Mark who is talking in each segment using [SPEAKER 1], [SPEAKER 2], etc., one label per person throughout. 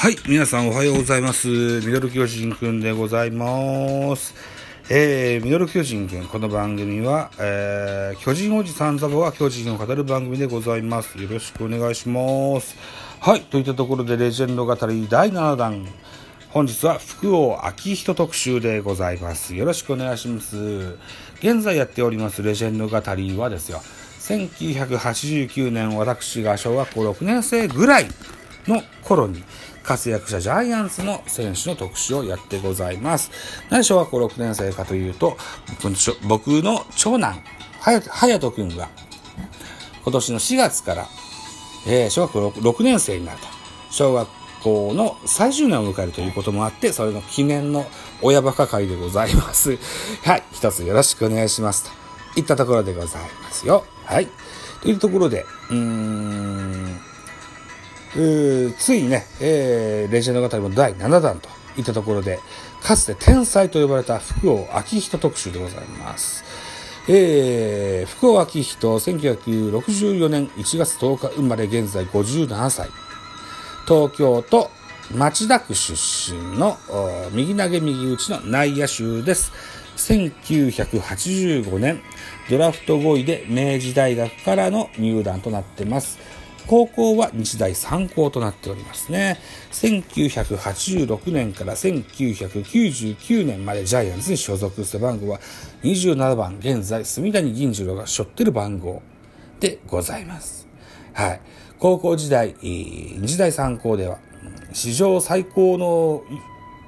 [SPEAKER 1] はい、皆さんおはようございます。ミドル巨人くんでございます。えー、ミドル巨人くん、この番組は、えー、巨人おじさんザボが巨人を語る番組でございます。よろしくお願いします。はい、といったところでレジェンド語り第7弾。本日は福王昭人特集でございます。よろしくお願いします。現在やっておりますレジェンド語りはですよ、1989年私が小学校6年生ぐらいの頃に活躍したジャイアンツの選手の特集をやってございます。なぜ小学校6年生かというと、僕の長男、はや隼人君が今年の4月から、えー小学校 6, 6年生になると。小学校の最終年を迎えるということもあって、それの記念の親バカ会でございます。はい。一つよろしくお願いします。といったところでございますよ。はい。というところで、うーん、ついにね、えーレジェンド語りも第7弾といったところで、かつて天才と呼ばれた福王昭人特集でございます。えー、福王昭人、1964年1月10日生まれ、現在57歳。東京都町田区出身の右投げ右打ちの内野手です。1985年、ドラフト5位で明治大学からの入団となっています。高校は日大三高となっておりますね。1986年から1999年までジャイアンツに所属背番号は27番、現在、住谷銀次郎が背負ってる番号でございます。はい。高校時代、日大三高では、史上最高の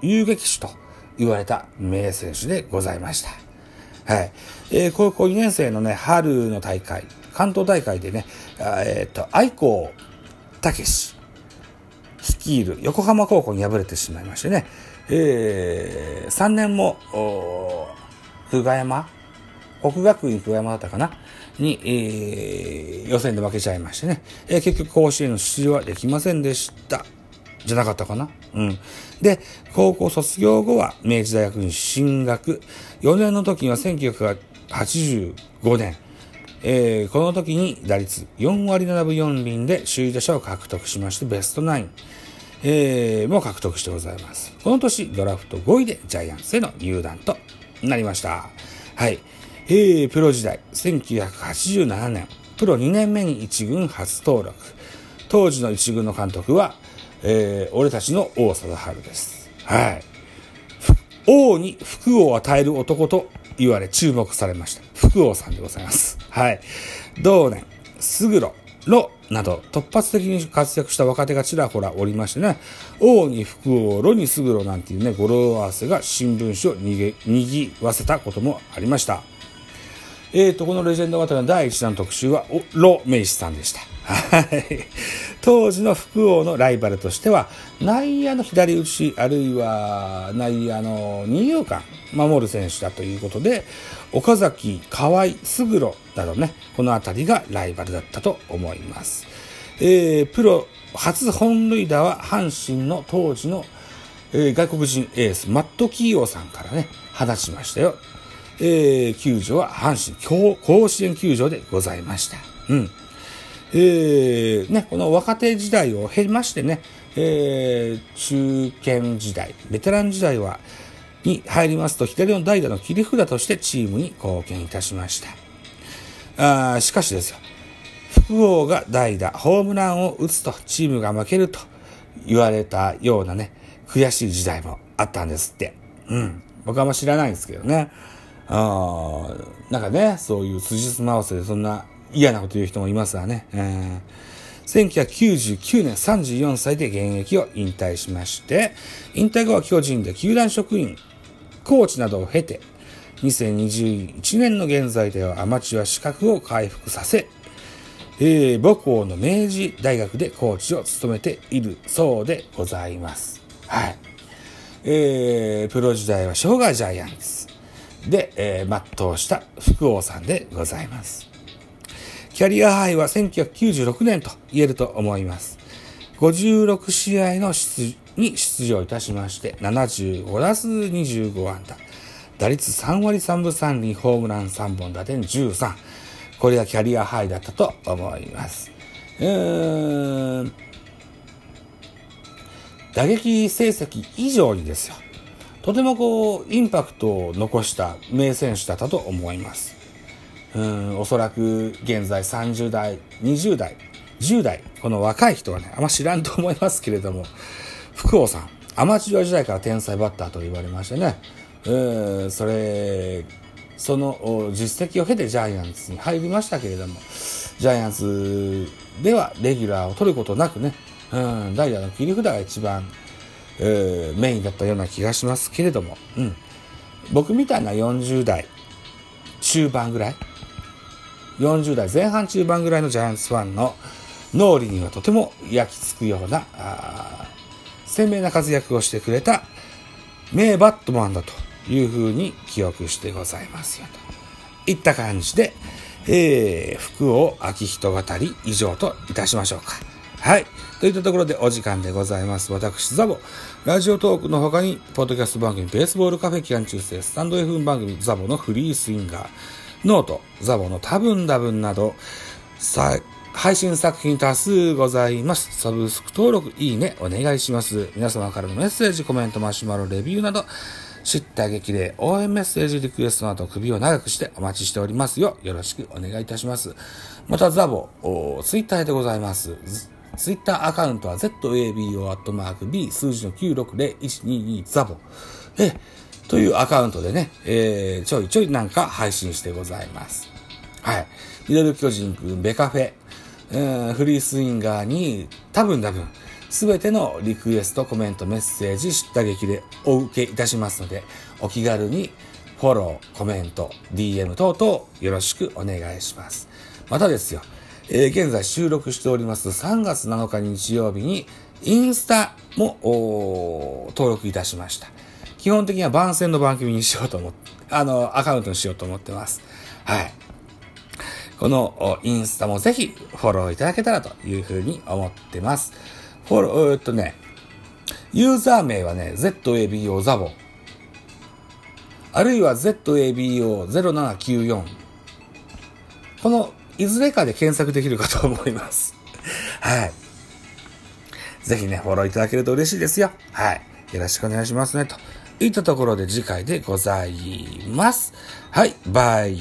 [SPEAKER 1] 遊撃手と言われた名選手でございました。はい。えー高校2年生のね、春の大会、関東大会でね、えっ、と、愛子武史率いる横浜高校に敗れてしまいましてね、えー、3年も、おー久我山国学院久我山だったかなに、えー予選で負けちゃいましてね、えー結局甲子園の出場はできませんでした。じゃなかったかな？うん。で、高校卒業後は明治大学に進学。4年の時には1985年、えーこの時に打率4割7分4厘で首位打者を獲得しまして、ベストナイン、えーも獲得してございます。この年、ドラフト5位でジャイアンツへの入団となりました。はい。えー、プロ時代、1987年、プロ2年目に1軍初登録。当時の1軍の監督は、えー俺たちの王貞治です。はい。王に福を与える男と言われ注目されました。福王さんでございます。はい。同年、勝呂、呂など突発的に活躍した若手がちらほらおりましてね、王に福王、炉に勝呂なんていうね、語呂合わせが新聞紙をにげ、にぎわせたこともありました。えーと、このレジェンド型の第一弾特集は、ロ・メイシさんでした。はい。当時の福王のライバルとしては、内野の左打ち、あるいは内野の二遊間、守る選手だということで、岡崎、河合、勝呂などね、このあたりがライバルだったと思います。えー、プロ初本塁打は阪神の当時の、えー外国人エース、マット・キーオーさんからね、放ちましたよ。えー球場は阪神甲子園球場でございました。うん。えーね、この若手時代を経ましてね、えー中堅時代、ベテラン時代は、に入りますと、左の代打の切り札としてチームに貢献いたしました。あしかしですよ、福王が代打、ホームランを打つとチームが負けると言われたようなね、悔しい時代もあったんですって。うん。僕はあんま知らないんですけどね。あなんかね、そういう辻褄合わせでそんな嫌なこと言う人もいますわね。えー1999年34歳で現役を引退しまして、引退後は巨人で球団職員、コーチなどを経て、2021年の現在ではアマチュア資格を回復させ、えー母校の明治大学でコーチを務めているそうでございます。はい。えープロ時代は生涯ジャイアンツで、えー全うした福王さんでございます。キャリアハイは1996年と言えると思います。56試合の出に出場いたしまして、75打数25安打。打率3割3分3厘、ホームラン3本、打点13。これがキャリアハイだったと思います。うーん打撃成績以上にですよ。とてもこう、インパクトを残した名選手だったと思います。うん、おそらく現在30代、20代、10代、この若い人はね、あんま知らんと思いますけれども、福王さん、アマチュア時代から天才バッターと言われましてね、うん、それ、その実績を経てジャイアンツに入りましたけれども、ジャイアンツではレギュラーを取ることなくね、うん、ダイヤの切り札が一番、メインだったような気がしますけれども、うん、僕みたいな40代中盤ぐらい、40代前半中盤ぐらいのジャイアンツファンの脳裏にはとても焼き付くような、鮮明な活躍をしてくれた名バットマンだというふうに記憶してございますよと。いった感じで、えー、福を秋人語り以上といたしましょうか。はい。といったところでお時間でございます。私、ザボ。ラジオトークの他に、ポッドキャスト番組、ベースボールカフェ期間中世、スタンド F 番組、ザボのフリースインガー、ノート、ザボの多分多分など、さ、配信作品多数ございます。サブスク登録、いいね、お願いします。皆様からのメッセージ、コメント、マシュマロ、レビューなど、知った激励、応援メッセージ、リクエストなど首を長くしてお待ちしておりますよ。よろしくお願いいたします。また、ザボ、ツイッターでございます。ツイッターアカウントは ZABO.B 数字の960122ザボ。え、というアカウントでね、えー、ちょいちょいなんか配信してございます。はい。ミドル巨人くん、ベカフェ、えー、フリースインガーに多分多分、すべてのリクエスト、コメント、メッセージ、知った劇でお受けいたしますので、お気軽にフォロー、コメント、DM 等々よろしくお願いします。またですよ、えー、現在収録しております3月7日日曜日にインスタも登録いたしました。基本的には番宣の番組にしようと思って、あの、アカウントにしようと思ってます。はい。このインスタもぜひフォローいただけたらというふうに思ってます。フォロー、えっとね、ユーザー名はね、ZABO ザボ。あるいは ZABO0794。このいずれかで検索できるかと思います。はい。ぜひね、フォローいただけると嬉しいですよ。はい。よろしくお願いしますね。といったところで次回でございます。はい。バイ